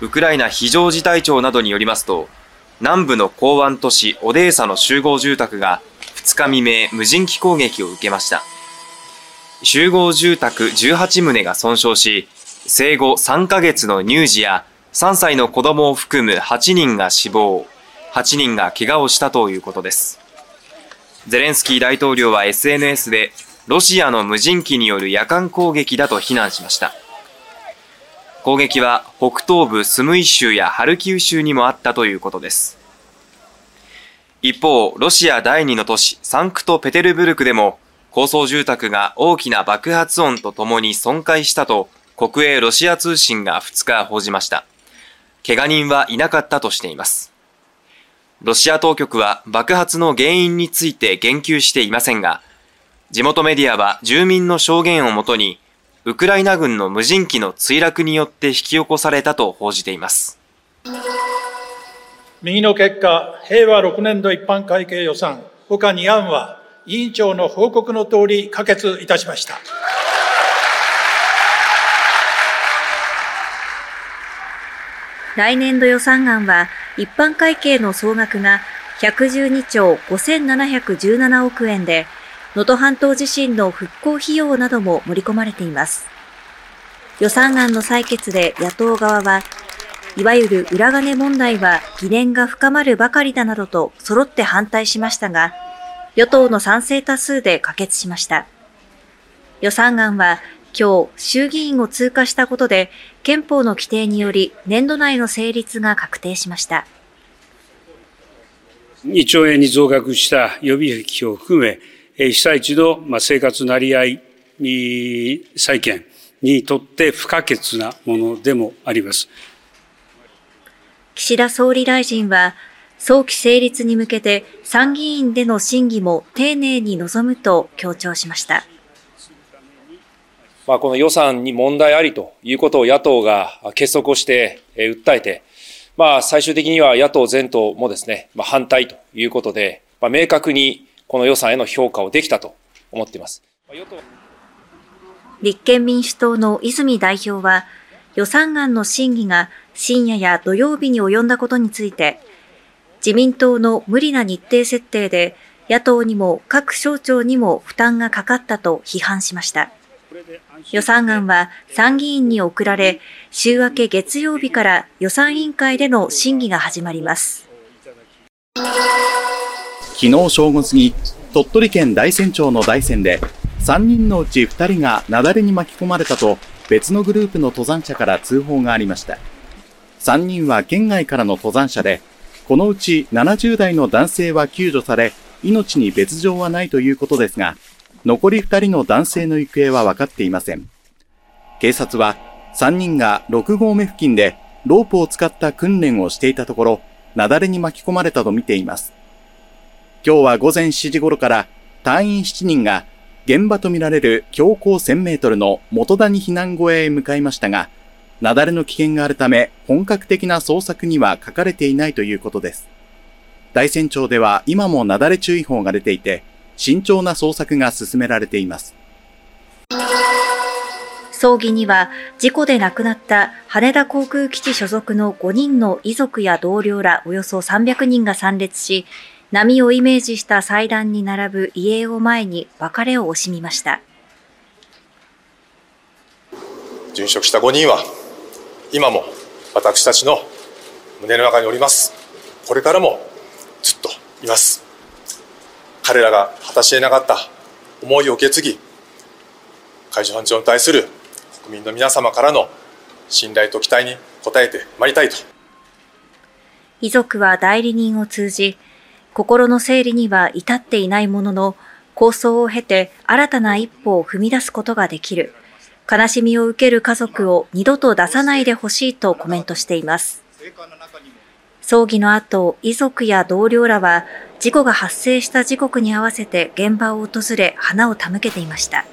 ウクライナ非常事態庁などによりますと、南部の港湾都市オデーサの集合住宅が2日未明無人機攻撃を受けました。集合住宅18棟が損傷し、生後3ヶ月の乳児や3歳の子供を含む8人が死亡、8人が怪我をしたということです。ゼレンスキー大統領は SNS で、ロシアの無人機による夜間攻撃だと非難しました。攻撃は北東部スムイ州やハルキウ州にもあったということです。一方、ロシア第二の都市サンクトペテルブルクでも高層住宅が大きな爆発音とともに損壊したと国営ロシア通信が2日報じました。怪我人はいなかったとしています。ロシア当局は爆発の原因について言及していませんが、地元メディアは住民の証言をもとにウクライナ軍の無人機の墜落によって引き起こされたと報じています。右の結果、平和6年度一般会計予算、他2案は委員長の報告の通り可決いたしました。来年度予算案は一般会計の総額が112兆5717億円で、能登半島地震の復興費用なども盛り込まれています。予算案の採決で野党側は、いわゆる裏金問題は疑念が深まるばかりだなどと揃って反対しましたが、与党の賛成多数で可決しました。予算案は今日衆議院を通過したことで憲法の規定により年度内の成立が確定しました。2兆円に増額した予備費を含め、被災地の生活なり合い再建にとって不可欠なものでもあります。岸田総理大臣は、早期成立に向けて参議院での審議も丁寧に臨むと強調しました。まあ、この予算に問題ありということを野党が結束をして訴えて、まあ、最終的には野党全党もですね、まあ、反対ということで、まあ、明確にこの予算への評価をできたと思っています。立憲民主党の泉代表は、予算案の審議が深夜や土曜日に及んだことについて、自民党の無理な日程設定で野党にも各省庁にも負担がかかったと批判しました。予算案は参議院に送られ、週明け月曜日から予算委員会での審議が始まります。昨日正午過ぎ、鳥取県大山町の大山で、3人のうち2人が雪崩に巻き込まれたと、別のグループの登山者から通報がありました。3人は県外からの登山者で、このうち70代の男性は救助され、命に別状はないということですが、残り2人の男性の行方は分かっていません。警察は、3人が6合目付近でロープを使った訓練をしていたところ、雪崩に巻き込まれたとみています。今日は午前7時頃から隊員7人が現場とみられる標高1000メートルの元谷避難小屋へ向かいましたが、雪崩の危険があるため本格的な捜索には書かれていないということです。大山町では今も雪崩注意報が出ていて、慎重な捜索が進められています。葬儀には事故で亡くなった羽田航空基地所属の5人の遺族や同僚らおよそ300人が参列し、波をイメージした祭壇に並ぶ遺影を前に別れを惜しみました。殉職した5人は、今も私たちの胸の中におります。これからもずっといます。彼らが果たし得なかった思いを受け継ぎ、海上保安庁に対する国民の皆様からの信頼と期待に応えてまいりたいと。遺族は代理人を通じ、心の整理には至っていないものの、構想を経て新たな一歩を踏み出すことができる。悲しみを受ける家族を二度と出さないでほしいとコメントしています。葬儀の後、遺族や同僚らは事故が発生した時刻に合わせて現場を訪れ花を手向けていました。